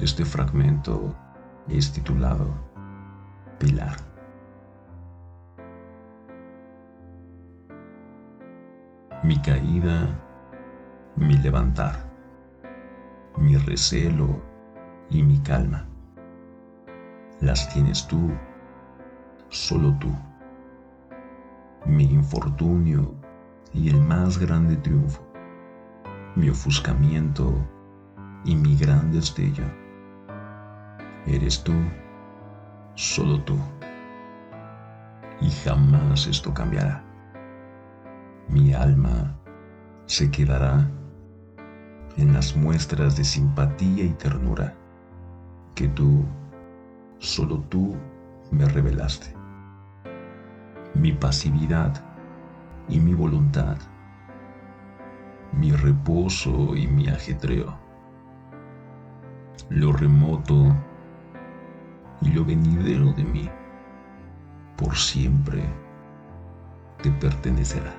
Este fragmento es titulado Pilar. Mi caída, mi levantar, mi recelo y mi calma. Las tienes tú, solo tú. Mi infortunio y el más grande triunfo, mi ofuscamiento y mi gran destello Eres tú, solo tú. Y jamás esto cambiará. Mi alma se quedará en las muestras de simpatía y ternura que tú, solo tú, me revelaste. Mi pasividad y mi voluntad, mi reposo y mi ajetreo, lo remoto y lo venidero de mí por siempre te pertenecerá.